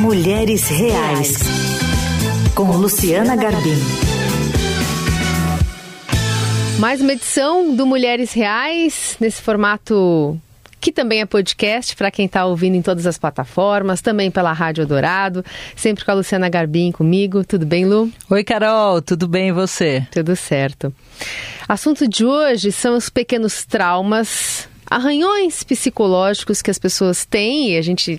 Mulheres Reais, com Luciana Garbim. Mais uma edição do Mulheres Reais, nesse formato que também é podcast para quem está ouvindo em todas as plataformas, também pela Rádio Dourado, sempre com a Luciana Garbim comigo. Tudo bem, Lu? Oi, Carol, tudo bem e você? Tudo certo. Assunto de hoje são os pequenos traumas, arranhões psicológicos que as pessoas têm e a gente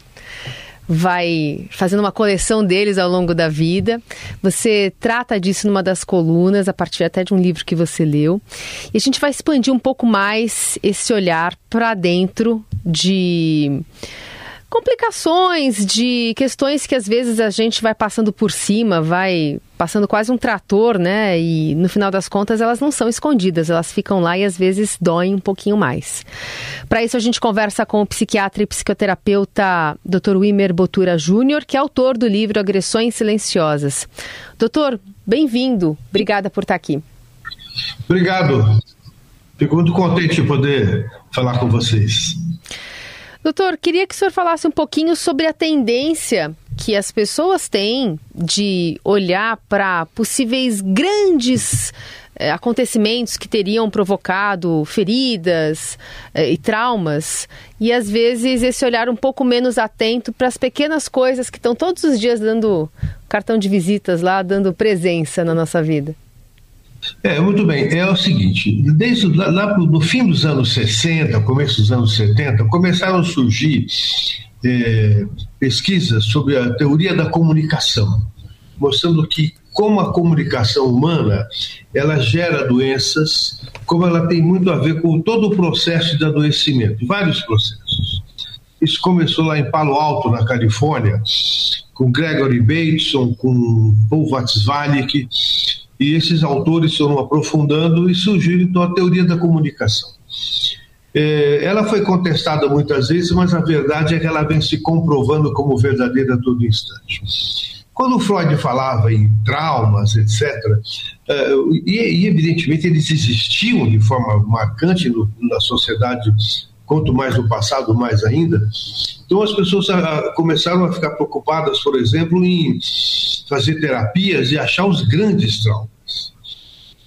vai fazendo uma coleção deles ao longo da vida. Você trata disso numa das colunas, a partir até de um livro que você leu. E a gente vai expandir um pouco mais esse olhar para dentro de complicações, de questões que às vezes a gente vai passando por cima, vai passando quase um trator, né? E no final das contas elas não são escondidas, elas ficam lá e às vezes doem um pouquinho mais. Para isso a gente conversa com o psiquiatra e psicoterapeuta Dr. Wimer Botura Júnior, que é autor do livro Agressões Silenciosas. Doutor, bem-vindo. Obrigada por estar aqui. Obrigado. Fico muito contente de poder falar com vocês. Doutor, queria que o senhor falasse um pouquinho sobre a tendência que as pessoas têm de olhar para possíveis grandes eh, acontecimentos que teriam provocado feridas eh, e traumas, e às vezes esse olhar um pouco menos atento para as pequenas coisas que estão todos os dias dando cartão de visitas lá, dando presença na nossa vida. É, muito bem. É o seguinte, desde lá, lá no fim dos anos 60, começo dos anos 70, começaram a surgir é, pesquisas sobre a teoria da comunicação, mostrando que como a comunicação humana ela gera doenças, como ela tem muito a ver com todo o processo de adoecimento, vários processos. Isso começou lá em Palo Alto, na Califórnia, com Gregory Bateson, com Paul Watzlawick, e esses autores foram aprofundando e surgiu então a teoria da comunicação. É, ela foi contestada muitas vezes, mas a verdade é que ela vem se comprovando como verdadeira a todo instante. Quando Freud falava em traumas, etc., é, e, evidentemente eles existiam de forma marcante na sociedade, quanto mais no passado, mais ainda, então as pessoas a, começaram a ficar preocupadas, por exemplo, em fazer terapias e achar os grandes traumas.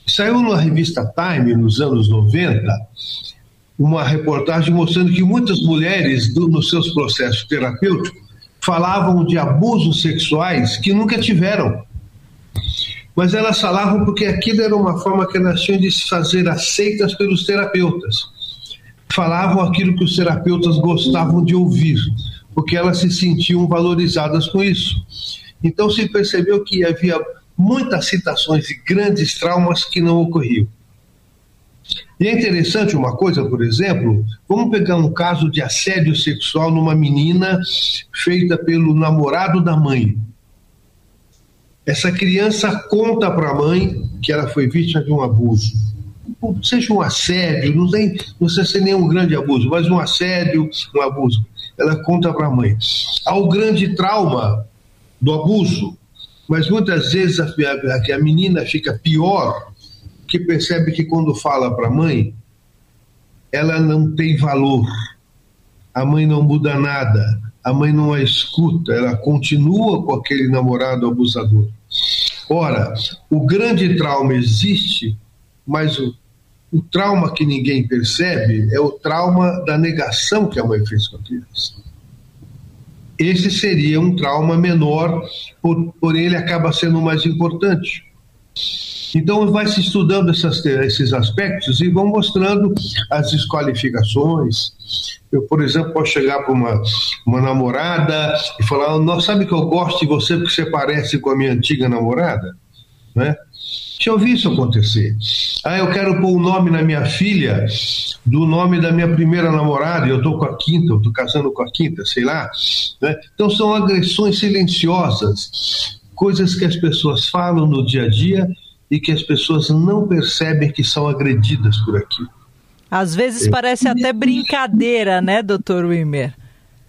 Saiu na revista Time, nos anos 90, uma reportagem mostrando que muitas mulheres, do, nos seus processos terapêuticos, falavam de abusos sexuais que nunca tiveram. Mas elas falavam porque aquilo era uma forma que elas tinham de se fazer aceitas pelos terapeutas. Falavam aquilo que os terapeutas gostavam de ouvir, porque elas se sentiam valorizadas com isso. Então se percebeu que havia muitas citações de grandes traumas que não ocorriam. E é interessante uma coisa, por exemplo, vamos pegar um caso de assédio sexual numa menina feita pelo namorado da mãe. Essa criança conta para a mãe que ela foi vítima de um abuso. Seja um assédio, não, tem, não precisa ser nenhum grande abuso, mas um assédio, um abuso. Ela conta para a mãe. Há o grande trauma do abuso, mas muitas vezes a, a, a menina fica pior, que percebe que quando fala para a mãe, ela não tem valor. A mãe não muda nada, a mãe não a escuta, ela continua com aquele namorado abusador. Ora, o grande trauma existe, mas o, o trauma que ninguém percebe é o trauma da negação que a mãe fez com a criança esse seria um trauma menor, por, porém ele acaba sendo mais importante. Então vai se estudando essas, esses aspectos e vão mostrando as desqualificações. Eu, por exemplo, posso chegar para uma, uma namorada e falar: Não sabe que eu gosto de você porque você parece com a minha antiga namorada? Né? Já ouvi isso acontecer. Ah, eu quero pôr o nome na minha filha do nome da minha primeira namorada, eu estou com a quinta, eu estou casando com a quinta, sei lá. Né? Então são agressões silenciosas, coisas que as pessoas falam no dia a dia e que as pessoas não percebem que são agredidas por aquilo. Às vezes parece até brincadeira, né, doutor Wimmer?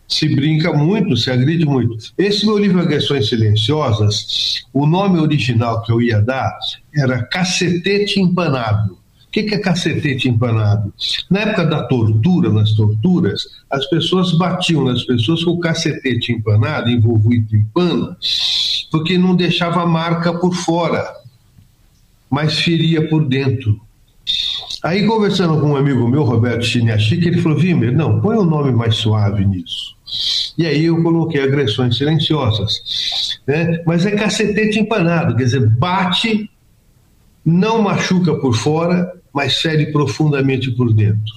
Se brinca muito, se agride muito. Esse meu livro Agressões Silenciosas, o nome original que eu ia dar era Cacetete Empanado, que é cacetete empanado? Na época da tortura, nas torturas, as pessoas batiam nas pessoas com o cacetete empanado, envolvido em pano, porque não deixava marca por fora, mas feria por dentro. Aí, conversando com um amigo meu, Roberto Chiniachique, ele falou: Vimer, não, põe um nome mais suave nisso. E aí eu coloquei agressões silenciosas. Né? Mas é cacetete empanado, quer dizer, bate, não machuca por fora, mas fere profundamente por dentro.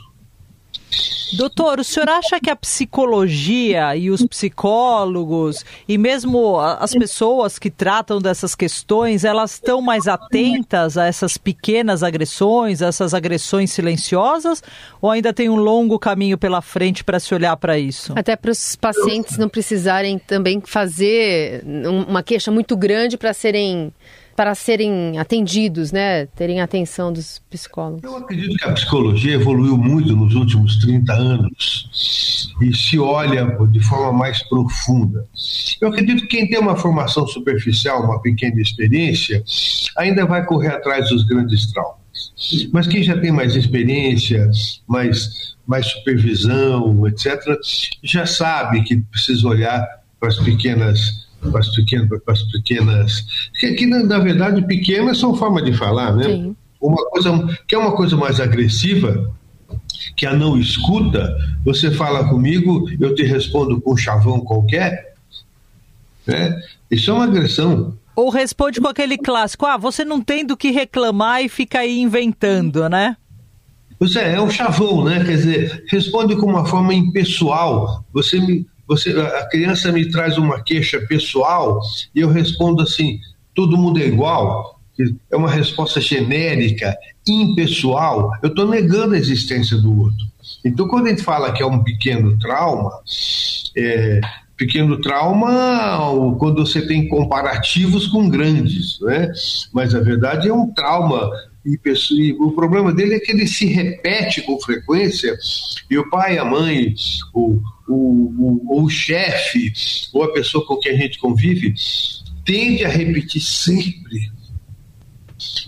Doutor, o senhor acha que a psicologia e os psicólogos e mesmo as pessoas que tratam dessas questões, elas estão mais atentas a essas pequenas agressões, a essas agressões silenciosas, ou ainda tem um longo caminho pela frente para se olhar para isso? Até para os pacientes não precisarem também fazer uma queixa muito grande para serem para serem atendidos, né? Terem atenção dos psicólogos? Eu acredito que a psicologia evoluiu muito nos últimos 30 anos e se olha de forma mais profunda. Eu acredito que quem tem uma formação superficial, uma pequena experiência, ainda vai correr atrás dos grandes traumas. Mas quem já tem mais experiência, mais, mais supervisão, etc., já sabe que precisa olhar para as pequenas para as pequenas, para as pequenas que, que na, na, verdade pequenas são forma de falar, né? Sim. Uma coisa que é uma coisa mais agressiva, que a não escuta, você fala comigo, eu te respondo com um chavão qualquer, né? Isso é uma agressão. Ou responde com aquele clássico, ah, você não tem do que reclamar e fica aí inventando, né? Pois é, é um chavão, né? Quer dizer, responde com uma forma impessoal. Você me, você, a criança me traz uma queixa pessoal e eu respondo assim: todo mundo é igual. É uma resposta genérica, impessoal. Eu estou negando a existência do outro. Então, quando a gente fala que é um pequeno trauma, é, pequeno trauma quando você tem comparativos com grandes, né? mas a verdade é um trauma e, o problema dele é que ele se repete com frequência e o pai, a mãe, o, o, o, o chefe ou a pessoa com quem a gente convive tende a repetir sempre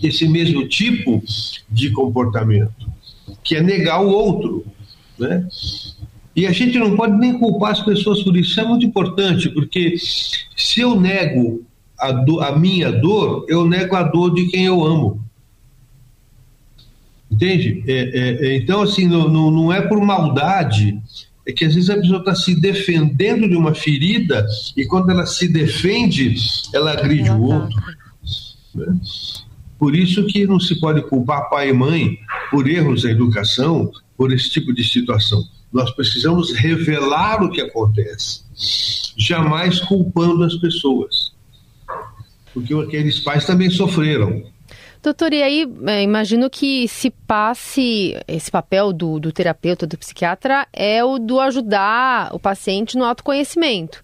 esse mesmo tipo de comportamento, que é negar o outro, né? E a gente não pode nem culpar as pessoas por isso. Isso é muito importante, porque se eu nego a, do, a minha dor, eu nego a dor de quem eu amo. Entende? É, é, é, então, assim, não, não, é por maldade, é que às vezes a pessoa está se defendendo de uma ferida e quando ela se defende, ela agride o outro. Né? Por isso que não se pode culpar pai e mãe por erros na educação, por esse tipo de situação. Nós precisamos revelar o que acontece, jamais culpando as pessoas. Porque aqueles pais também sofreram. Doutor, e aí é, imagino que se passe esse papel do, do terapeuta, do psiquiatra, é o do ajudar o paciente no autoconhecimento.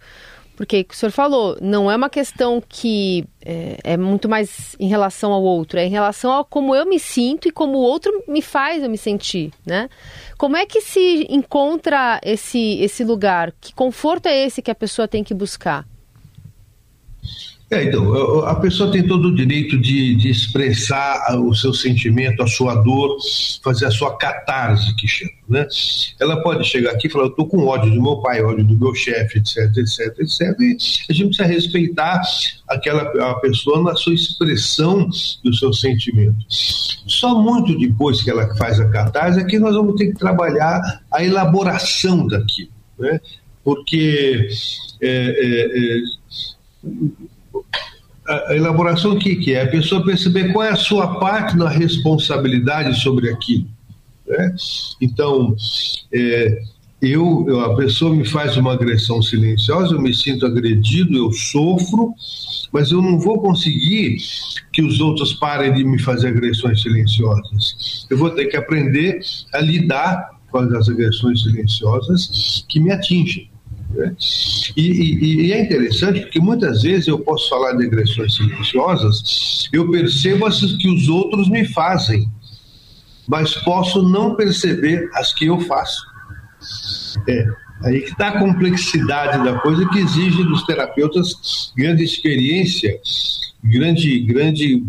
Porque o senhor falou, não é uma questão que é, é, muito mais em relação ao outro, é em relação a como eu me sinto e como o outro me faz eu me sentir, né? Como é que se encontra esse, esse lugar? Que conforto é esse que a pessoa tem que buscar? É, então, a pessoa tem todo o direito de, de, expressar o seu sentimento, a sua dor, fazer a sua catarse, que chama, né? Ela pode chegar aqui e falar, eu estou com ódio do meu pai, ódio do meu chefe, etc, etc, etc, e a gente precisa respeitar aquela a pessoa na sua expressão do seu sentimento. Só muito depois que ela faz a catarse é que nós vamos ter que trabalhar a elaboração daquilo, né? Porque... É, é, é, a elaboração que, que é a pessoa perceber qual é a sua parte na responsabilidade sobre aquilo. Né? Então, é, eu, a pessoa me faz uma agressão silenciosa, eu me sinto agredido, eu sofro, mas eu não vou conseguir que os outros parem de me fazer agressões silenciosas. Eu vou ter que aprender a lidar com as agressões silenciosas que me atingem. Né? E, e, e, é interessante porque muitas vezes eu posso falar de agressões silenciosas, eu percebo as que os outros me fazem, mas posso não perceber as que eu faço. É, aí que está a complexidade da coisa que exige dos terapeutas grande experiência, grande, grande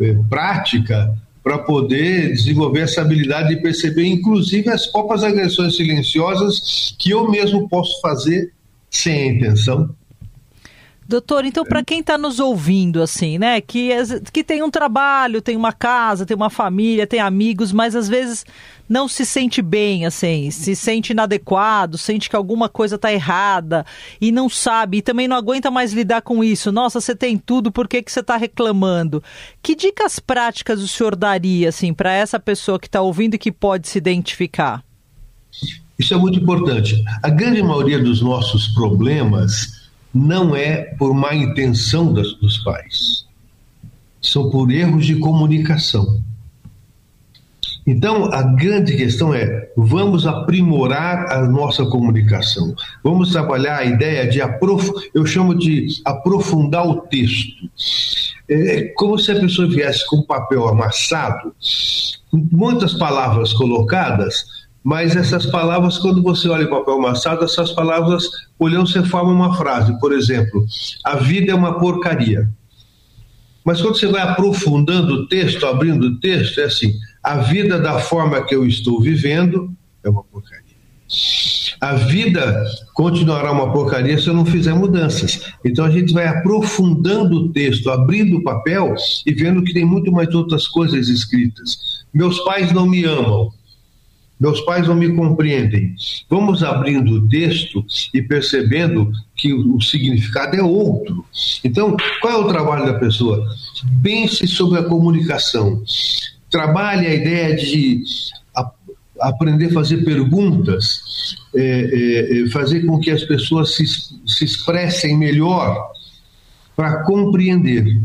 é, prática para poder desenvolver essa habilidade de perceber, inclusive, as próprias agressões silenciosas que eu mesmo posso fazer sem a intenção. Doutor, então para quem está nos ouvindo, assim, né, que, que tem um trabalho, tem uma casa, tem uma família, tem amigos, mas às vezes não se sente bem, assim, se sente inadequado, sente que alguma coisa está errada e não sabe, e também não aguenta mais lidar com isso. Nossa, você tem tudo, por que, que você está reclamando? Que dicas práticas o senhor daria, assim, para essa pessoa que está ouvindo e que pode se identificar? Isso é muito importante. A grande maioria dos nossos problemas não é por má intenção das, dos pais, são por erros de comunicação. Então, a grande questão é: vamos aprimorar a nossa comunicação. Vamos trabalhar a ideia de aprofundar, eu chamo de aprofundar o texto. É como se a pessoa viesse com papel amassado, muitas palavras colocadas, mas essas palavras, quando você olha o papel amassado, essas palavras, olhando, você forma uma frase. Por exemplo, a vida é uma porcaria. Mas quando você vai aprofundando o texto, abrindo o texto, é assim: a vida da forma que eu estou vivendo é uma porcaria. A vida continuará uma porcaria se eu não fizer mudanças. Então a gente vai aprofundando o texto, abrindo o papel e vendo que tem muito mais outras coisas escritas. Meus pais não me amam meus pais não me compreendem. Vamos abrindo o texto e percebendo que o significado é outro. Então, qual é o trabalho da pessoa? Pense sobre a comunicação. Trabalhe a ideia de aprender a fazer perguntas, é, é, é, fazer com que as pessoas se, se expressem melhor para compreender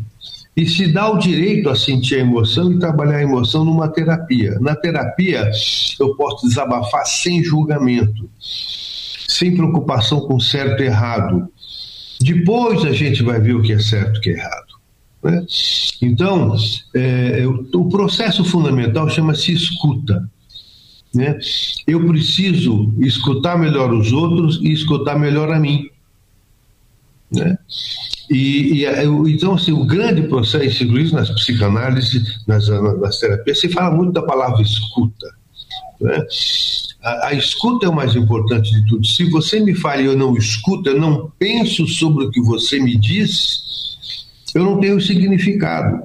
e se dá o direito a sentir a emoção e trabalhar a emoção numa terapia. Na terapia, eu posso desabafar sem julgamento, sem preocupação com certo e errado. Depois a gente vai ver o que é certo e o que é errado. Né? Então, é, o processo fundamental chama-se escuta. Né? Eu preciso escutar melhor os outros e escutar melhor a mim. Né? E, e, então, assim, o grande processo, inclusive nas psicanálises, nas, nas terapias, se fala muito da palavra escuta. Né? A, a, escuta é o mais importante de tudo. Se você me fala e eu não escuto, eu não penso sobre o que você me diz, eu não tenho significado.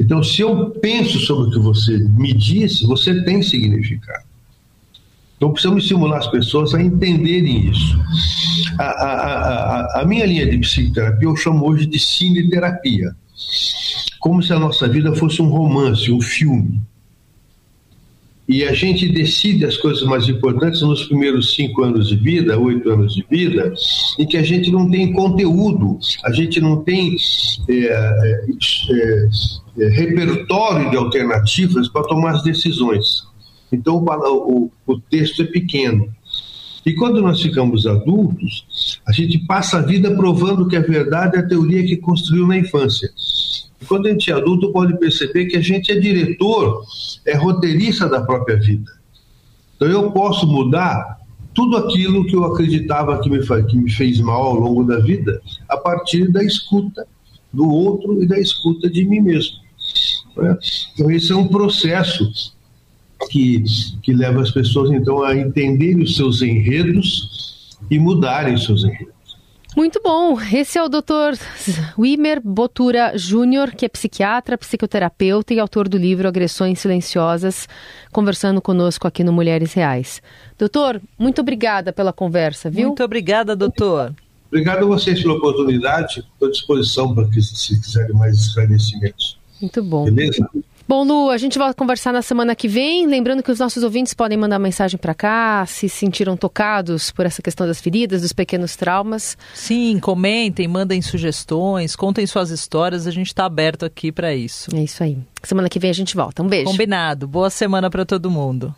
Então, se eu penso sobre o que você me diz, você tem significado. Então precisamos estimular as pessoas a entenderem isso. A, a, a, a minha linha de psicoterapia eu chamo hoje de cineterapia. Como se a nossa vida fosse um romance, um filme. E a gente decide as coisas mais importantes nos primeiros cinco anos de vida, oito anos de vida, em que a gente não tem conteúdo, a gente não tem é, é, é, repertório de alternativas para tomar as decisões. Então o, o, o texto é pequeno. E quando nós ficamos adultos, a gente passa a vida provando que a verdade é a teoria que construiu na infância. E quando a gente é adulto, pode perceber que a gente é diretor, é roteirista da própria vida. Então eu posso mudar tudo aquilo que eu acreditava que me, que me fez mal ao longo da vida, a partir da escuta do outro e da escuta de mim mesmo. Né? Então, esse é um processo que, que leva as pessoas então a entenderem os seus enredos e mudarem os seus enredos. Muito bom. Esse é o Dr. Wimer Botura Júnior, que é psiquiatra, psicoterapeuta e autor do livro Agressões Silenciosas, conversando conosco aqui no Mulheres Reais. Doutor, muito obrigada pela conversa, viu? Muito obrigada, doutor. Obrigado a vocês pela oportunidade. Estou à disposição para que, se quiserem mais esclarecimentos. Muito bom. Beleza? Bom, Lu, a gente vai conversar na semana que vem. Lembrando que os nossos ouvintes podem mandar mensagem para cá, se sentiram tocados por essa questão das feridas, dos pequenos traumas. Sim, comentem, mandem sugestões, contem suas histórias. A gente está aberto aqui para isso. É isso aí. Semana que vem a gente volta. Um beijo. Combinado. Boa semana para todo mundo.